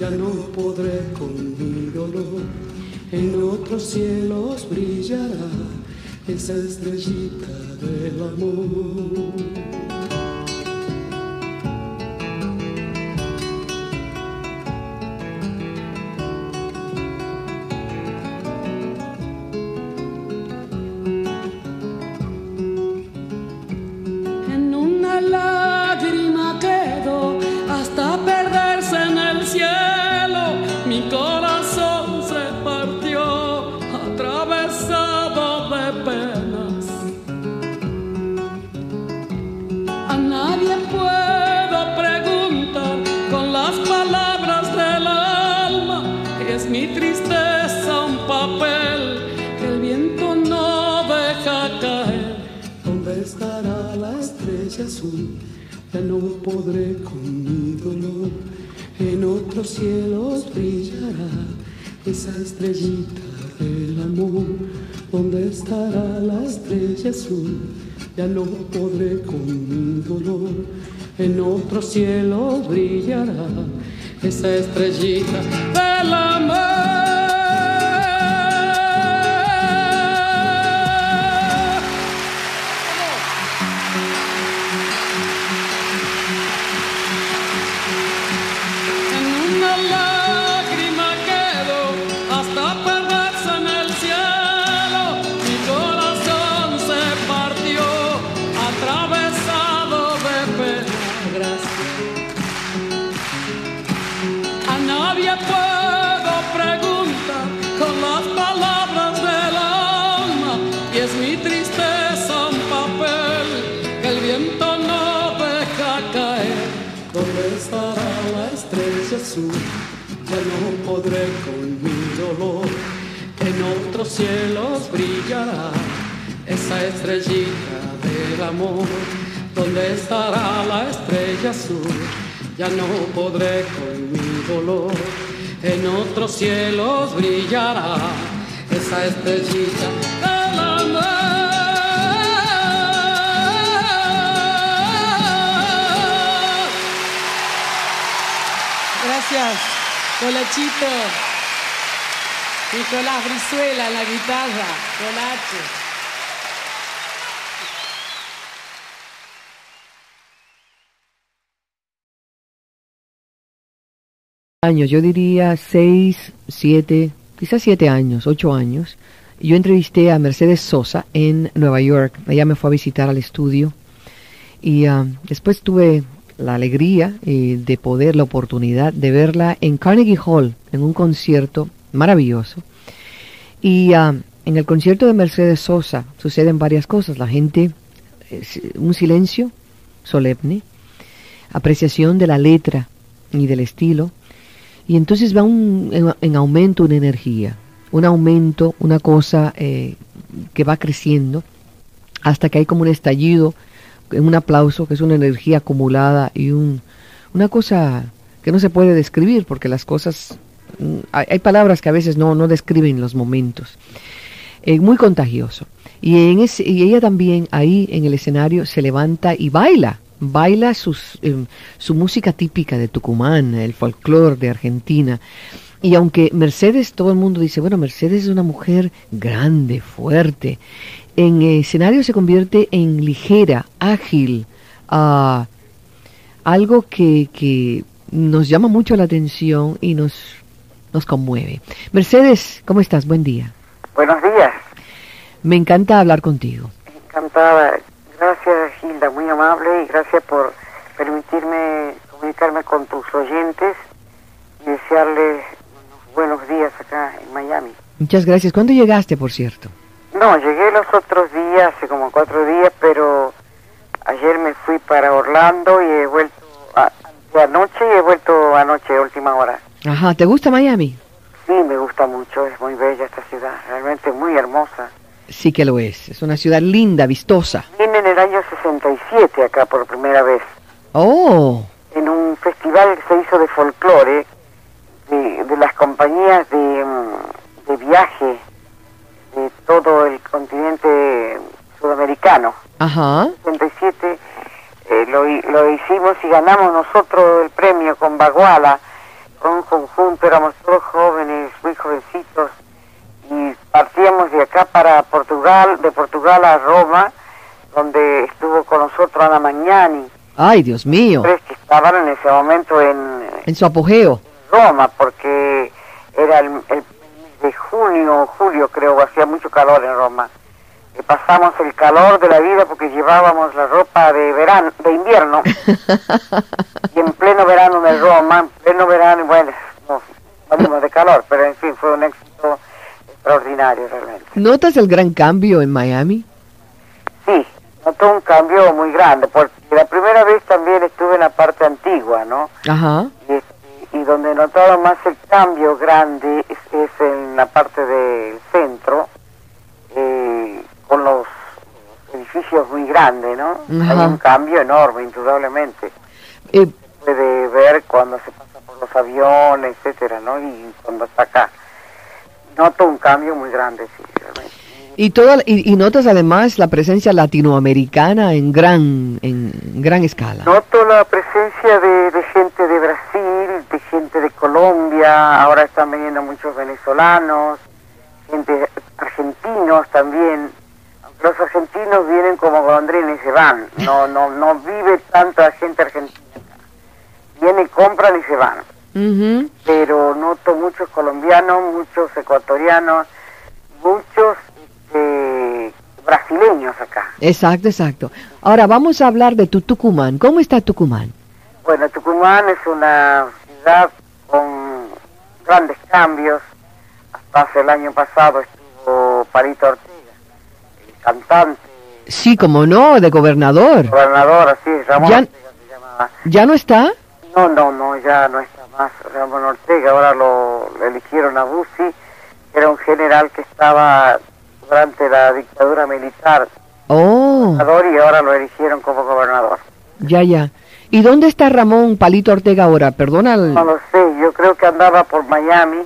Ya estrellita del amor. ¿Dónde estará la estrella azul? Ya no podré con mi dolor. En otros cielos brillará esa estrellita podré con mi dolor. En otros cielos brillará esa estrellita del amor. ¿Dónde estará la estrella azul? Ya no podré con mi dolor. En otros cielos brillará esa estrellita del amor. Gracias. Colachito. Nicolás Brizuela en la guitarra. Colache. años, yo diría seis, siete, quizás siete años, ocho años. Yo entrevisté a Mercedes Sosa en Nueva York. Ella me fue a visitar al estudio y ah, después tuve la alegría eh, de poder, la oportunidad de verla en Carnegie Hall, en un concierto maravilloso. Y ah, en el concierto de Mercedes Sosa suceden varias cosas. La gente, un silencio solemne, apreciación de la letra y del estilo. Y entonces va un, en, aumento una energía, un aumento, una cosa eh, que va creciendo hasta que hay como un estallido un aplauso, que es una energía acumulada y un, una cosa que no se puede describir porque las cosas, mm, hay, palabras que a veces no, no describen los momentos. Eh, muy contagioso. Y, en ese, y ella también ahí en el escenario se levanta y baila, baila sus, em, su música típica de Tucumán, el folclore de Argentina. Y aunque Mercedes, todo el mundo dice, bueno, Mercedes es una mujer grande, fuerte, en escenario se convierte en ligera, ágil, ah, algo que, que nos llama mucho la atención y nos, nos conmueve. Mercedes, ¿cómo estás? Buen día. Buenos días, Me encanta hablar contigo. encantada. Gracias Gilda, muy amable y gracias por permitirme comunicarme con tus oyentes y desearles unos buenos días acá en Miami. Muchas gracias. ¿Cuándo llegaste, por cierto? No, llegué los otros días, hace como cuatro días, pero ayer me fui para Orlando y he vuelto a, anoche y he vuelto anoche, última hora. Ajá, ¿te gusta Miami? Sí, me gusta mucho, es muy bella esta ciudad, realmente muy hermosa. Sí que lo es. Es una ciudad linda, vistosa. Vine en el año 67 acá por primera vez. Oh, en un festival que se hizo de folclore de, de las compañías de, mm, de viaje de todo el continente sudamericano. ajá. 67 eh, lo, lo hicimos y ganamos nosotros el premio con Baguala, con un conjunto, éramos todos jóvenes, muy jovencitos, y partíamos de acá para Portugal, de Portugal a Roma, donde estuvo con nosotros Ana Magnani, Ay, Dios mío. tres que estaban en ese momento en En su apogeo. Roma, porque era el, el mes de junio julio, creo, hacía mucho calor en Roma. Y pasamos el calor de la vida porque llevábamos la ropa de verano, de invierno, y en pleno verano en Roma, en pleno verano, bueno, nos morimos de calor, pero en fin, fue un éxito extraordinario realmente. ¿Notas el gran cambio en Miami? Sí, notó un cambio muy grande, porque la primera vez también estuve en la parte antigua, ¿no? Ajá. y, y donde notaron más el cambio grande es, es en la parte del centro, eh, con los edificios muy grandes, ¿no? Ajá. Hay un cambio enorme, indudablemente. Eh, Puede ver cuando se pasa por los aviones, etcétera, ¿no? Y cuando está acá. Noto un cambio muy grande, sí, realmente. y, toda, y, y notas además la presencia latinoamericana en gran, en gran escala. Noto la presencia de, de gente de Brasil, gente de Colombia, ahora están viniendo muchos venezolanos, gente argentinos también. Los argentinos vienen como golondrines y se van, no, no, no vive tanta gente argentina. Vienen, compran y se van. Ujú. Pero noto muchos colombianos, muchos ecuatorianos, muchos este, brasileños acá. Exacto, exacto. Ahora vamos a hablar de tu Tucumán. ¿Cómo está Tucumán? Bueno, Tucumán es una con grandes cambios. Hasta hace el año pasado estuvo Parito Ortega, el cantante, Sí, como no, de gobernador. gobernador, así, Ramón Ya- Ortega se llamaba. ¿Ya no está? No, no, no, ya no está más Ramón Ortega, ahora lo, lo eligieron a Bussi, era un general que estaba durante la dictadura militar, Oh, y ahora lo eligieron como gobernador. ya, ya. ¿Y dónde está Ramón Palito Ortega ahora? Perdona. el- No lo sé, yo creo que andaba por Miami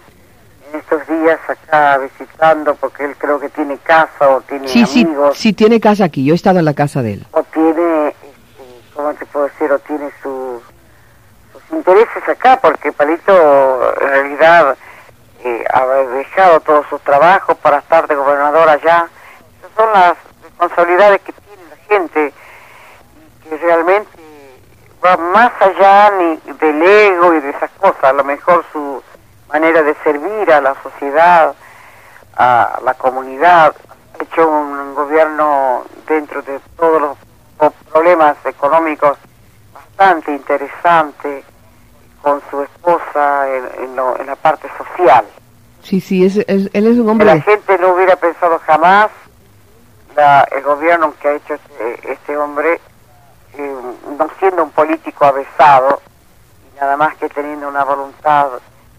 en estos días acá visitando porque él creo que tiene casa o tiene Sí, sí, amigos sí, tiene casa aquí. Yo he estado en la casa de él. o tiene, este, ¿cómo te puedo decir? O tiene sus, sus intereses acá porque Palito en realidad eh, ha dejado todos sus trabajos para estar de gobernador allá. Esas son las responsabilidades que tiene la gente y que realmente va más allá ni del ego y de esas cosas, a lo mejor su manera de servir a la sociedad, a la comunidad, ha hecho un gobierno dentro de todos los problemas económicos bastante interesante con su esposa en, en lo- en la parte social. Sí, sí, es, es- él es un Que la hombre. gente no hubiera pensado jamás la- el gobierno que ha hecho este, este hombre, eh, no siendo un político avesado, y nada más que teniendo una voluntad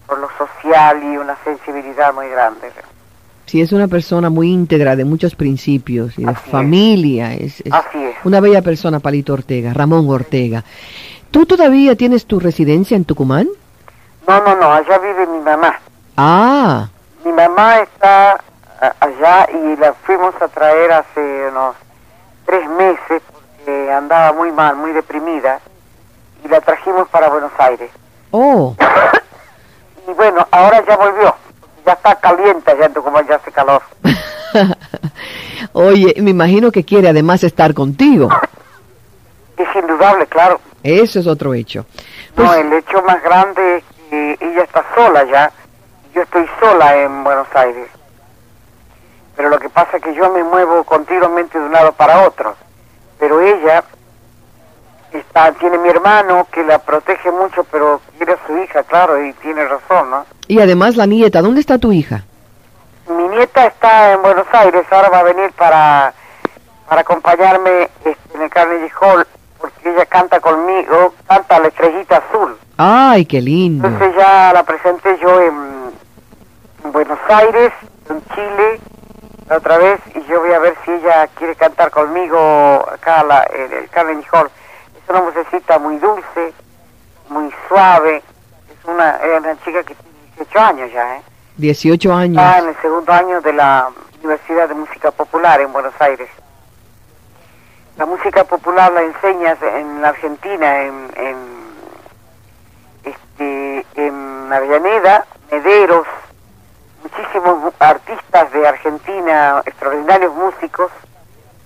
por lo social y una sensibilidad muy grande. Sí, es una persona muy íntegra, de muchos principios y de Así familia. Es, es Así es. una bella persona, Palito Ortega, Ramón Ortega. ¿Tú todavía tienes tu residencia en Tucumán? No, no, no, allá vive mi mamá. Ah, Mi mamá está allá y la fuimos a traer hace unos tres meses porque andaba muy mal, muy deprimida y la trajimos para Buenos Aires. oh, Y bueno, ahora ya volvió, ya está caliente allá en Tucumán, ya hace calor. oye, me imagino que quiere además estar contigo. Es indudable, claro. Eso es otro hecho. No, Pues, el hecho más grande es que ella está sola ya. Yo estoy sola en Buenos Aires. Pero lo que pasa es que yo me muevo continuamente de un lado para otro. Pero ella está, tiene mi hermano que la protege mucho, pero quiere a su hija, claro, y tiene razón, ¿no? y además la nieta, ¿dónde está tu hija? Mi nieta está en Buenos Aires, ahora va a venir para, para acompañarme este, en el Carnegie Hall, porque ella canta conmigo, canta la estrellita azul. Ay, qué lindo. Entonces ya la presenté yo en, en Buenos Aires, en Chile, la otra vez, y yo voy a ver cantar conmigo acá la- en el Carnegie Hall. Es una musecita muy dulce, muy suave, es una, es una chica que tiene 18 años ya, ¿eh? 18 años. Está en el segundo año de la Universidad de Música Popular en Buenos Aires. La música popular la enseñas en la Argentina, en, en, este, en Avellaneda, Mederos, muchísimos mu- artistas de Argentina, extraordinarios músicos,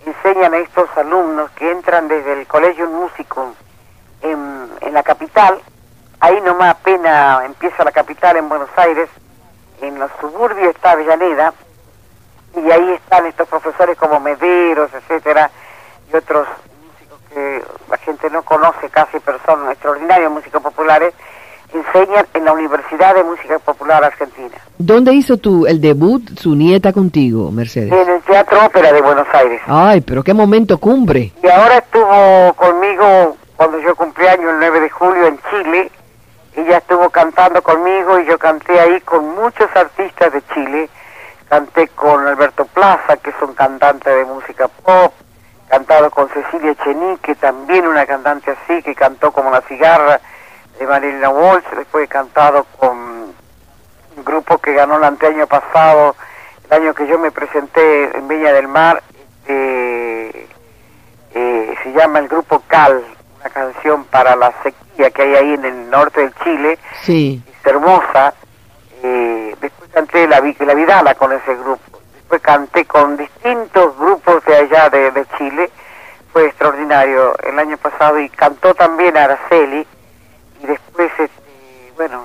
enseñan a estos alumnos que entran desde el Colegio Músico en, en la capital. Ahí nomás apenas empieza la capital en Buenos Aires, en los suburbios está Avellaneda, y ahí están estos profesores como Mederos, etcétera, y otros músicos que la gente no conoce casi, pero son extraordinarios músicos populares, enseñan en la Universidad de Música Popular Argentina, ¿Dónde hizo tu el debut su nieta contigo, Mercedes? en el Teatro Ópera de Buenos Aires. Ay, pero qué momento cumbre. Y ahora estuvo conmigo cuando yo cumplí año el 9 de julio en Chile. Ella estuvo cantando conmigo y yo canté ahí con muchos artistas de Chile. Canté con Alberto Plaza, que es un cantante de música pop. Cantado con Cecilia Chenique, también una cantante así, que cantó como la cigarra de Marilyn Walsh. Después he cantado con un grupo que ganó el anteaño pasado, el año que yo me presenté en Viña del Mar. este, eh, se llama el grupo Cal, una canción para la sequía que hay ahí en el norte del Chile, Sí. es hermosa. Eh, después canté la, la Vidala con ese grupo. Después canté con distintos grupos de allá de, de Chile. Fue extraordinario el año pasado y cantó también Araceli. Y después, este, bueno,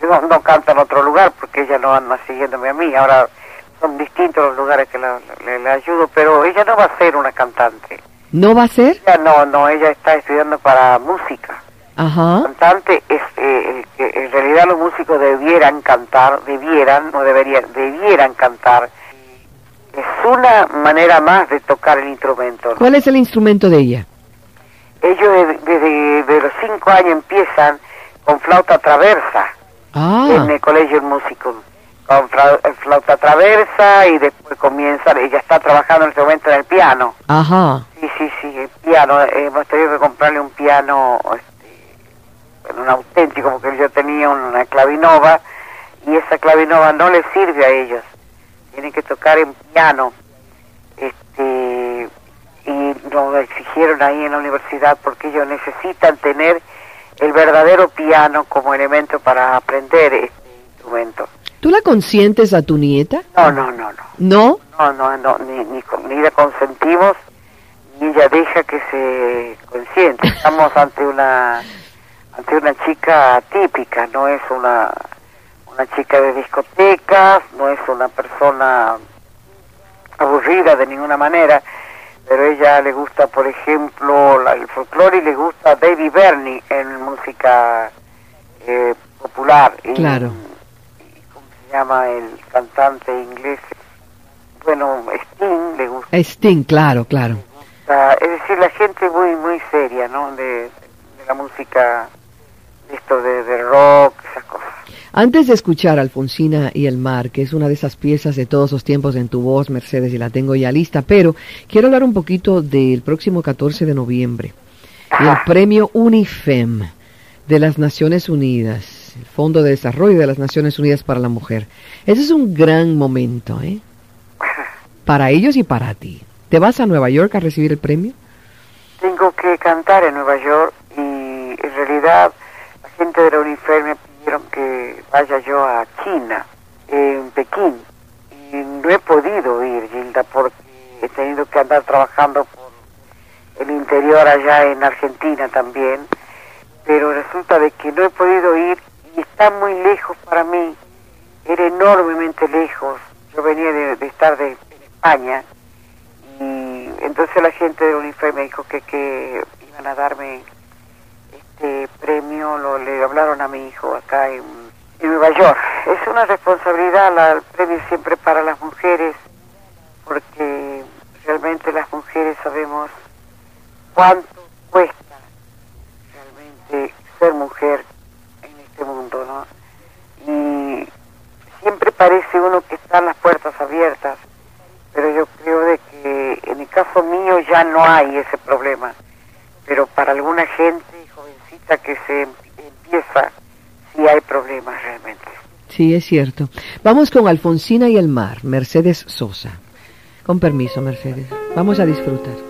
yo no, no canto en otro lugar porque ella no anda siguiéndome a mí. Ahora son distintos los lugares que la, le, le ayudo, pero ella no va a ser una cantante. ¿No va a ser? Ella no, no, ella está estudiando para música. Ajá. Cantante es eh, el que en realidad los músicos debieran cantar, debieran, no deberían, debieran cantar. Es una manera más de tocar el instrumento. ¿no? ¿Cuál es el instrumento de ella? Ellos de- desde de los cinco años empiezan con flauta traversa Ah, en el colegio músico. Con fra- flauta traversa y después comienzan, ella está trabajando en este momento en el piano. ajá. Sí, sí, sí, el piano. eh, hemos tenido que comprarle un piano, este, un auténtico, porque yo tenía una clavinova y esa clavinova no le sirve a ellos. Tienen que tocar en piano. Este, y nos exigieron ahí en la universidad porque ellos necesitan tener el verdadero piano como elemento para aprender este instrumento. ¿Tú la consientes a tu nieta? No, no, no, no. ¿No? No, no, no, ni, ni, ni la consentimos, ni ella deja que se consiente. Estamos ante una ante una chica típica, no es una una chica de discotecas, no es una persona aburrida de ninguna manera, pero ella le gusta, por ejemplo, la- el folclore y le gusta David Bernie en música eh, popular. Y- Claro. y ¿Cómo se llama el cantante inglés? Bueno, Sting le gusta. Sting, claro, claro. Es decir, la gente muy muy seria, ¿no? De, de la música, esto de, de rock, esas cosas. Antes de escuchar Alfonsina y el mar, que es una de esas piezas de todos los tiempos en tu voz, Mercedes, y la tengo ya lista, pero quiero hablar un poquito del próximo 14 de noviembre, y el Ajá. premio UNIFEM de las Naciones Unidas, el Fondo de Desarrollo de las Naciones Unidas para la Mujer. Ese es un gran momento, ¿eh? Para ellos y para ti. ¿Te vas a Nueva York a recibir el premio? Tengo que cantar en Nueva York y en realidad la gente de la UNIFER me que vaya yo a China, en Pekín. Y no he podido ir, Gilda, porque he tenido que andar trabajando por el interior allá en Argentina también, pero resulta de que no he podido ir y está muy lejos para mí, era enormemente lejos, yo venía de, estar de, España y entonces la gente de UNIFE me dijo que, que iban a darme este premio, lo, le hablaron a mi hijo acá en, en Nueva York. Es una responsabilidad el premio siempre para las mujeres porque realmente las mujeres sabemos cuánto cuesta realmente ser mujer en este mundo, ¿no? Y siempre parece uno que están las puertas abiertas, pero yo creo de que en el caso mío ya no hay ese problema, pero para alguna gente jovencita que se empieza, sí hay problemas realmente. Sí, es cierto. Vamos con Alfonsina y el mar, Mercedes Sosa. Con permiso, Mercedes. Vamos a disfrutar.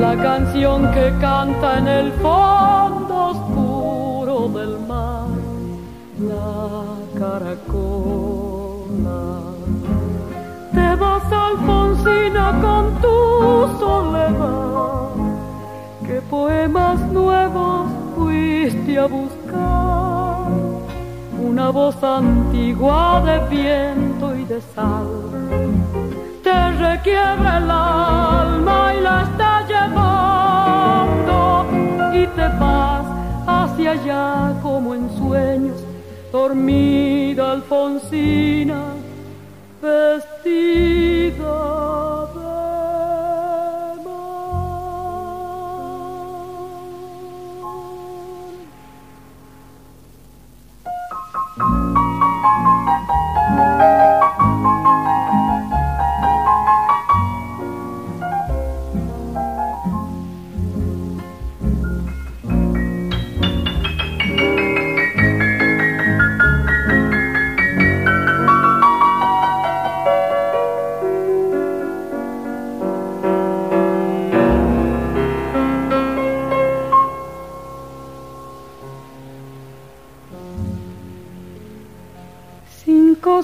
La canción que canta en el fondo oscuro del mar la caracola. Te vas Alfonsina con tu soledad, qué poemas nuevos fuiste a buscar, una voz antigua de viento y de sal. Te requiebra el alma y la está llevando y te vas hacia allá como en sueños dormida Alfonsina, vestida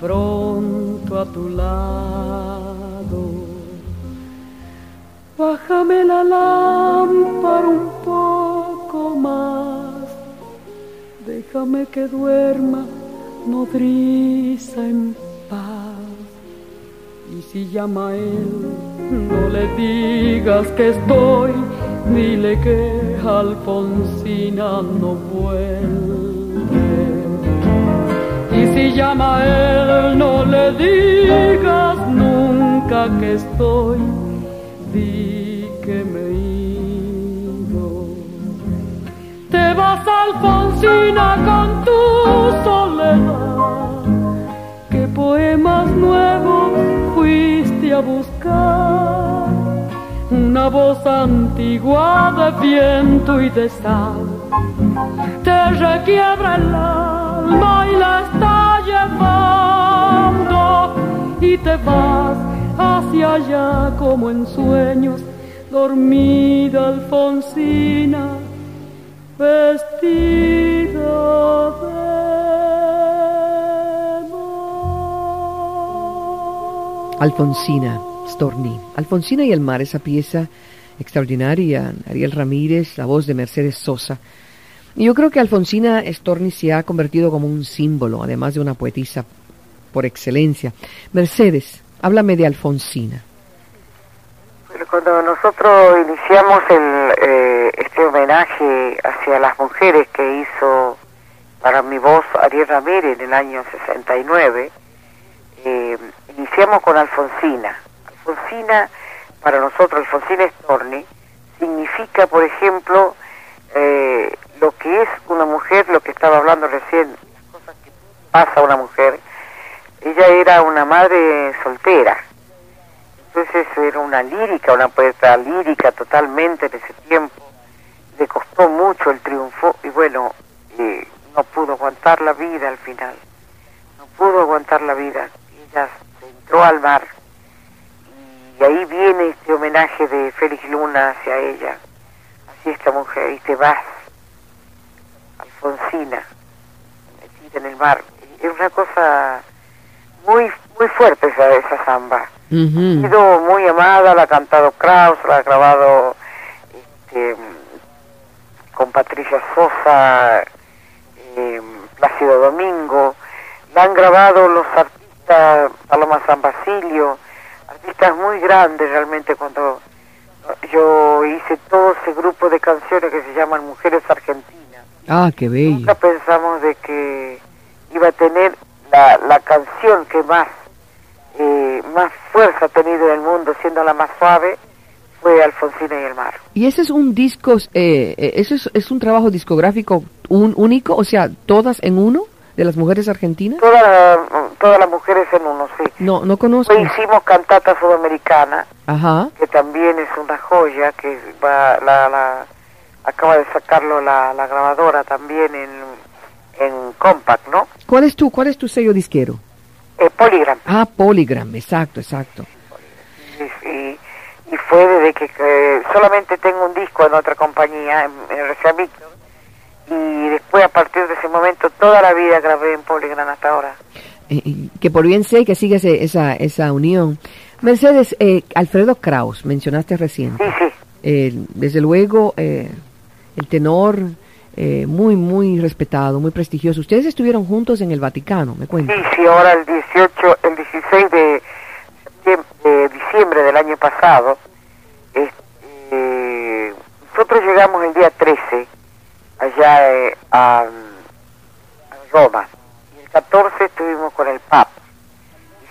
pronto a tu lado. Bájame la lámpara un poco más, déjame que duerma nodriza en paz. Y si llama a él, no le digas que estoy, dile que Alfonsina no vuelve. Si llama él, no le digas nunca que estoy, di que me ido. Te vas, Alfonsina, con tu soledad. ¿Qué poemas nuevos fuiste a buscar? una voz antigua de viento y de sal te requiebra el alma y la está y te vas hacia allá como en sueños, dormida Alfonsina, vestida de Alfonsina Storni. Alfonsina y el mar, esa pieza extraordinaria, Ariel Ramírez, la voz de Mercedes Sosa. Yo creo que Alfonsina Storni se ha convertido como un símbolo, además de una poetisa por excelencia. Mercedes, háblame de Alfonsina. Cuando nosotros iniciamos el, eh, este homenaje hacia las mujeres que hizo para mi voz Ariel Ramírez en el año 69, eh, iniciamos con Alfonsina. Alfonsina, para nosotros, Alfonsina Storni, significa, por ejemplo, eh, lo que es una mujer, lo que estaba hablando recién, las cosas que pasa a una mujer. Ella era una madre soltera, entonces era una lírica, una poeta lírica totalmente en ese tiempo. Le costó mucho el triunfo y bueno, eh, no pudo aguantar la vida al final. No pudo aguantar la vida. Ella se entró al mar y ahí viene este homenaje de Félix Luna hacia ella. Así esta mujer, y te vas, Alfonsina, metida en el mar. Es una cosa muy muy fuerte esa, esa samba. Ha sido muy amada, la ha cantado Kraus, la ha grabado este, con Patricia Sosa, eh, Plácido Domingo, la han grabado los artistas Paloma San Basilio, artistas muy grandes realmente cuando yo hice todo ese grupo de canciones que se llaman Mujeres Argentinas. Ah, qué bello. Nunca pensamos de que iba a tener la, la canción que más eh, más fuerza ha tenido en el mundo, siendo la más suave, fue Alfonsina y el mar. ¿Y ese es un disco, eh, eh, eso es, es, un trabajo discográfico un, único, o sea, todas en uno de las mujeres argentinas? Todas todas las mujeres en uno, sí. No, no conozco. Pues hicimos Cantata Sudamericana, Ajá. que también es una joya, que va, la, la, acaba de sacarlo la, la grabadora también en, en Compact, ¿no? ¿Cuál es tu, cuál es tu sello disquero? Eh, Polygram. Ah, Polygram, exacto, exacto. Y, y, y fue desde que, que, solamente tengo un disco en otra compañía, en, en RCA Victor, y después a partir de ese momento toda la vida grabé en Polygram hasta ahora. Eh, que por bien sé que sigue ese, esa, esa unión. Mercedes, eh, Alfredo Kraus, mencionaste recién. Sí, sí. Eh, desde luego, el tenor eh, muy, muy respetado, muy prestigioso. Ustedes estuvieron juntos en el Vaticano, me cuentan. Sí, sí, ahora el 18, el 16 de, diciembre del año pasado, este, nosotros llegamos el día 13 allá eh, a, a, Roma y el 14 estuvimos con el Papa.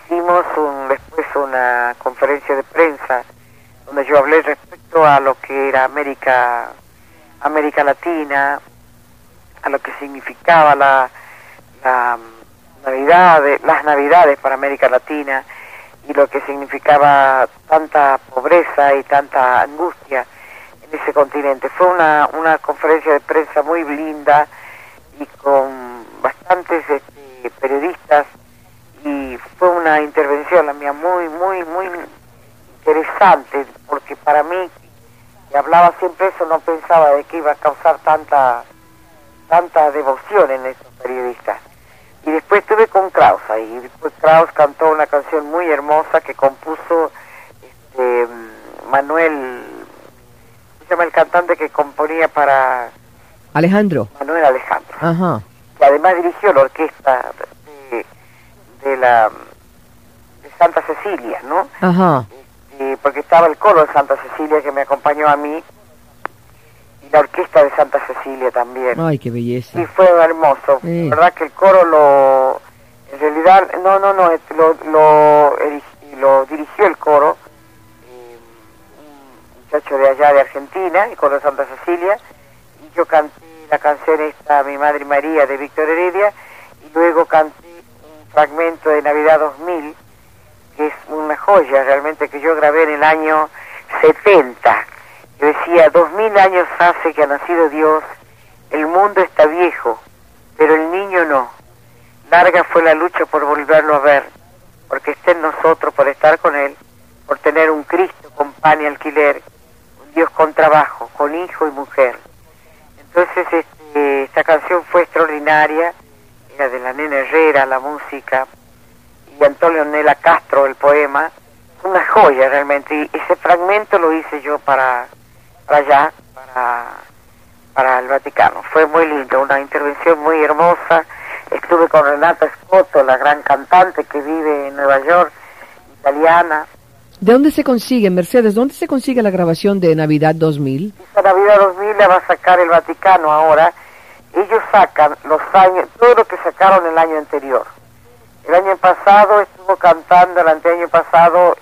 Hicimos un, después una conferencia de prensa donde yo hablé respecto a lo que era América América Latina, a lo que significaba la, la Navidad, las Navidades para América Latina y lo que significaba tanta pobreza y tanta angustia en ese continente. Fue una, una conferencia de prensa muy linda y con bastantes este, periodistas y fue una intervención la mía muy, muy, muy interesante porque para mí, que hablaba siempre eso, no pensaba de que iba a causar tanta tanta devoción en esos periodistas. Y después estuve con Kraus ahí, y después Kraus cantó una canción muy hermosa que compuso este, Manuel, se llama el cantante que componía para... Alejandro. Manuel Alejandro. Ajá. Que además dirigió la orquesta de, de la de Santa Cecilia, ¿no? Ajá. Porque estaba el coro de Santa Cecilia que me acompañó a mí y la orquesta de Santa Cecilia también. Ay, qué belleza. Y fue hermoso. Sí. verdad que el coro lo... En realidad, no, no, no, lo, lo, lo dirigió el coro, eh, un muchacho de allá de Argentina, el coro de Santa Cecilia, y yo canté la canción esta, Mi Madre María, de Víctor Heredia, y luego canté un fragmento de Navidad 2000, que es una joya realmente que yo grabé en el año 70. Yo decía, dos mil años hace que ha nacido Dios, el mundo está viejo, pero el niño no. Larga fue la lucha por volverlo a ver, porque esté en nosotros, por estar con Él, por tener un Cristo con pan y alquiler, un Dios con trabajo, con hijo y mujer. Entonces este, esta canción fue extraordinaria, era de la nena Herrera, la música, y Antonio Nela Castro, el poema, una joya realmente, y ese fragmento lo hice yo para, para allá, para, para el Vaticano. Fue muy lindo, una intervención muy hermosa. Estuve con Renata Scotto, la gran cantante que vive en Nueva York, italiana. ¿De dónde se consigue, Mercedes? ¿Dónde se consigue la grabación de Navidad 2000? Esa Navidad 2000 la va a sacar el Vaticano ahora. Ellos sacan los años, todo lo que sacaron el año anterior. El año pasado estuvo cantando, el anteaño pasado,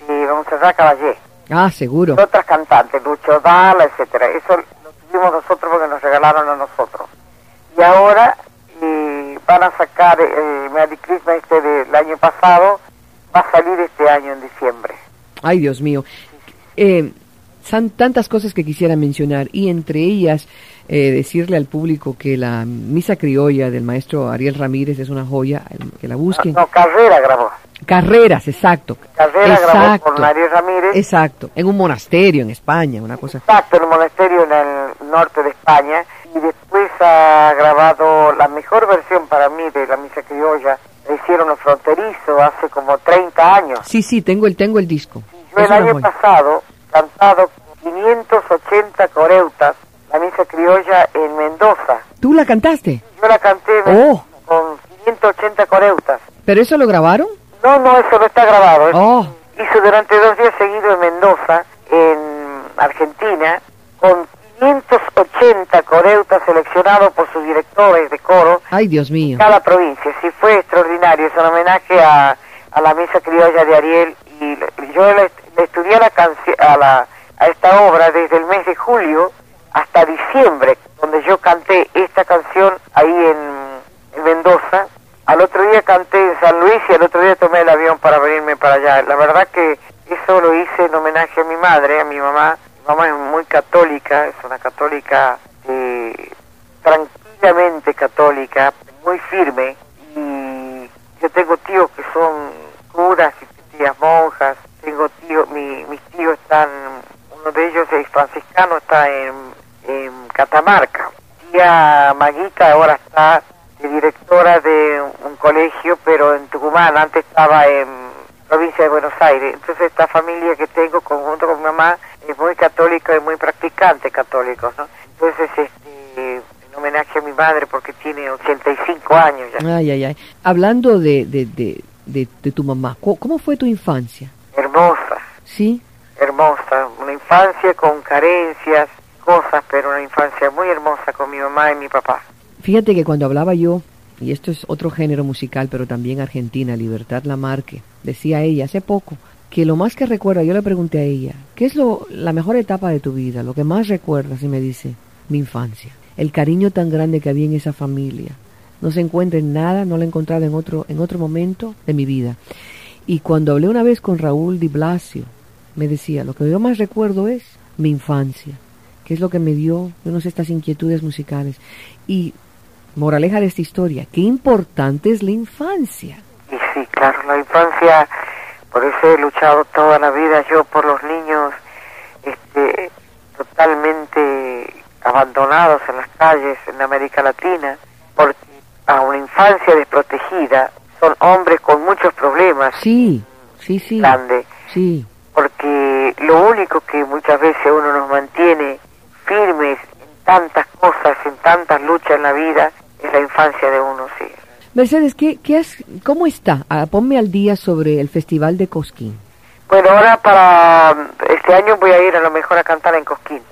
este, Montserrat Caballé. Ah, seguro. Y otras cantantes, Lucho Dalla, etcétera. Eso lo tuvimos nosotros porque nos regalaron a nosotros. Y ahora eh, van a sacar eh, Merry Christmas este del año pasado, va a salir este año en diciembre. Ay, Dios mío. Eh, son tantas cosas que quisiera mencionar y entre ellas eh, decirle al público que la misa criolla del maestro Ariel Ramírez es una joya, que la busquen. No, Carrera grabó. Carreras, exacto. Carrera grabó exacto. con Ariel Ramírez. Exacto, en un monasterio en España, una cosa. Exacto, en un monasterio en el norte de España. Y después ha grabado la mejor versión para mí de la misa criolla. La hicieron los fronterizos hace como 30 años. Sí, sí, tengo el tengo el disco. Yo el año joya. pasado cantado 580 coreutas, la misa criolla en Mendoza. ¿Tú la cantaste? Yo la canté Oh. con 580 coreutas. ¿Pero eso lo grabaron? No, no, eso no está grabado. Oh, Hizo durante dos días seguidos en Mendoza, en Argentina, con 580 coreutas seleccionados por sus directores de coro ay, Dios mío. cada provincia. Sí, fue extraordinario. Es un homenaje a, a la misa criolla de Ariel. Y yo le, estudié la canci- a, la, a esta obra desde el mes de julio hasta diciembre, donde yo canté esta canción ahí en, en Mendoza. Al otro día canté en San Luis y al otro día tomé el avión para venirme para allá. La verdad que eso lo hice en homenaje a mi madre, a mi mamá. Mi mamá es muy católica, es una católica eh, tranquilamente católica, muy firme. Y yo tengo tíos que son curas y tías monjas. Tengo tíos, mi, mis tíos están, uno de ellos es franciscano, está en, en Catamarca. Tía Maguita ahora está de directora de un colegio, pero en Tucumán, antes estaba en provincia de Buenos Aires. Entonces esta familia que tengo, conjunto con mi mamá, es muy católica y muy practicante católicos, ¿no? Entonces, este, en homenaje a mi madre, porque tiene 85 años ya. Ay, ay, ay. Hablando de, de, de, de, de tu mamá, ¿cómo, cómo fue tu infancia? Hermosa, ¿Sí? hermosa. Una infancia con carencias, cosas, pero una infancia muy hermosa con mi mamá y mi papá. Fíjate que cuando hablaba yo, y esto es otro género musical, pero también argentina, Libertad Lamarque, decía ella hace poco que lo más que recuerda, yo le pregunté a ella, ¿qué es lo, la mejor etapa de tu vida? Lo que más recuerdas, y me dice, mi infancia. El cariño tan grande que había en esa familia. No se encuentra en nada, no lo he encontrado en otro, en otro momento de mi vida. Y cuando hablé una vez con Raúl Di Blasio, me decía, lo que yo más recuerdo es mi infancia, que es lo que me dio, yo no sé, estas inquietudes musicales. Y moraleja de esta historia, qué importante es la infancia. Y sí, claro, la infancia, por eso he luchado toda la vida yo por los niños este, totalmente abandonados en las calles en América Latina, porque a una infancia desprotegida son hombres con muchos problemas. Sí, sí, sí, grandes, sí, porque lo único que muchas veces uno nos mantiene firmes en tantas cosas, en tantas luchas en la vida, es la infancia de uno, sí. Mercedes, ¿qué, qué has, ¿cómo está? Ah, ponme al día sobre el Festival de Cosquín. Bueno, ahora para este año voy a ir a lo mejor a cantar en Cosquín.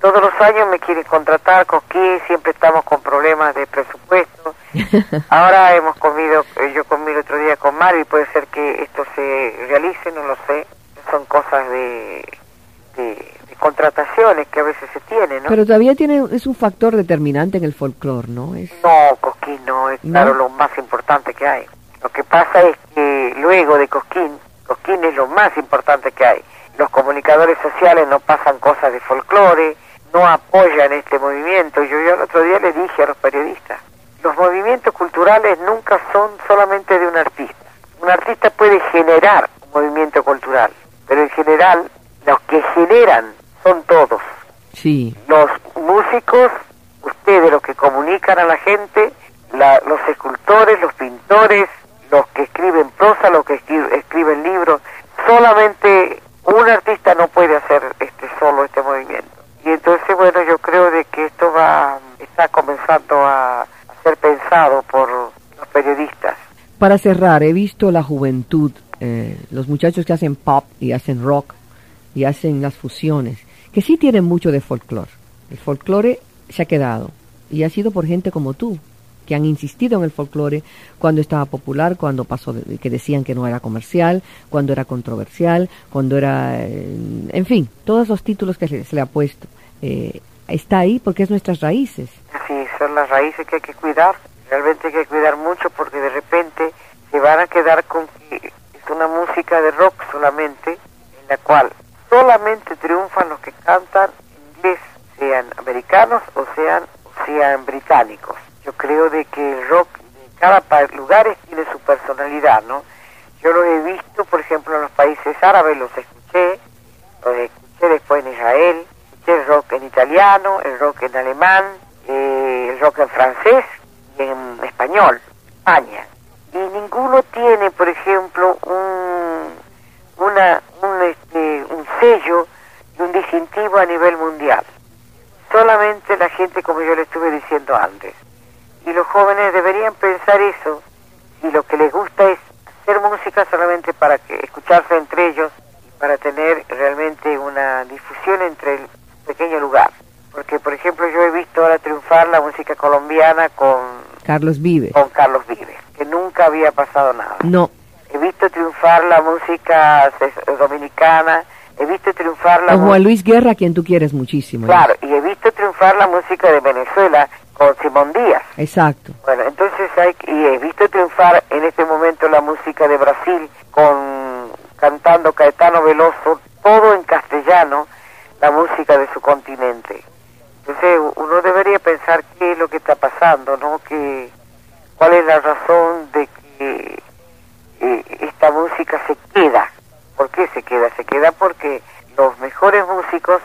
Todos los años me quieren contratar Cosquín, siempre estamos con problemas de presupuesto. Ahora hemos comido, eh, yo comí el otro día con Mario y puede ser que esto se realice, no lo sé. Son cosas de, de contrataciones que a veces se tienen, ¿no? Pero todavía tiene, es un factor determinante en el folclore, ¿no? Es, No, Cosquín no, es ¿No? claro lo más importante que hay. Lo que pasa es que luego de Cosquín, Cosquín es lo más importante que hay. los comunicadores sociales no pasan cosas de folclore, no apoyan este movimiento. Yo, yo el otro día le dije a los periodistas, los movimientos culturales nunca son solamente de un artista. Un artista puede generar un movimiento cultural, pero en general los que generan son todos. Sí. Los músicos, ustedes los que comunican a la gente, la- los escultores, los pintores, los que escriben prosa, los que escri- escriben libros, solamente un artista no puede hacer este solo este movimiento. Y entonces, bueno, yo creo de que esto va, está comenzando a, a ser pensado por los periodistas. Para cerrar, he visto la juventud, eh, los muchachos que hacen pop y hacen rock y hacen las fusiones, que sí tienen mucho de folclore. El folclore se ha quedado y ha sido por gente como tú, que han insistido en el folclore cuando estaba popular, cuando pasó, de- que decían que no era comercial, cuando era controversial, cuando era, eh, en fin, todos los títulos que se, le ha puesto. Eh, está ahí porque es nuestras raíces. Sí, son las raíces que hay que cuidar. Realmente hay que cuidar mucho porque de repente se van a quedar con que es una música de rock solamente, en la cual solamente triunfan los que cantan inglés, sean americanos o sean, sean británicos. Yo creo de que el rock de cada lugar tiene su personalidad, ¿no? Yo los he visto, por ejemplo, en los países árabes, los escuché, los escuché después en Israel, escuché el rock en italiano, el rock en alemán, eh, el rock en francés y en español, España. Y ninguno tiene, por ejemplo, un, una, un, este, un sello y a nivel mundial. Solamente la gente, como yo le estuve diciendo antes. Y los jóvenes deberían pensar eso, y lo que les gusta es hacer música solamente para que escucharse entre ellos y para tener realmente una difusión entre el pequeño lugar. Porque, por ejemplo, yo he visto ahora triunfar la música colombiana con, Carlos Vives. con Carlos Vives, que nunca había pasado nada. No, He visto triunfar la música dominicana, he visto triunfar la Juan Luis Guerra, quien tú quieres muchísimo. Claro, y he visto triunfar la música de Venezuela con Simón Díaz. Exacto. Bueno, entonces hay y he visto triunfar en este momento la música de Brasil con cantando Caetano Veloso, todo en castellano, la música de su continente. Entonces uno debería pensar qué es lo que está pasando, ¿no? Que cuál es la razón de que eh, esta música se queda. ¿Por qué se queda? Se queda porque los mejores músicos,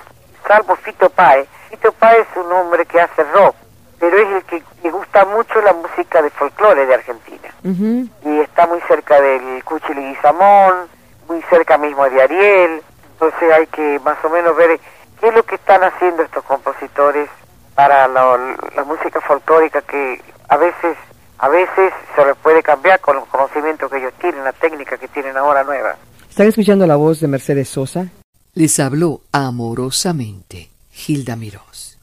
salvo Fito Páez, Fito Páez es un hombre que hace rock, pero es el que le gusta mucho la música de folclore de Argentina. Y está muy cerca del Cuchi Leguizamón, muy cerca mismo de Ariel, entonces hay que más o menos ver qué es lo que están haciendo estos compositores para la, la música folclórica que a veces a veces se les puede cambiar con los conocimientos que ellos tienen, la técnica que tienen ahora nueva. Están escuchando la voz de Mercedes Sosa. Les habló amorosamente Gilda Mirós.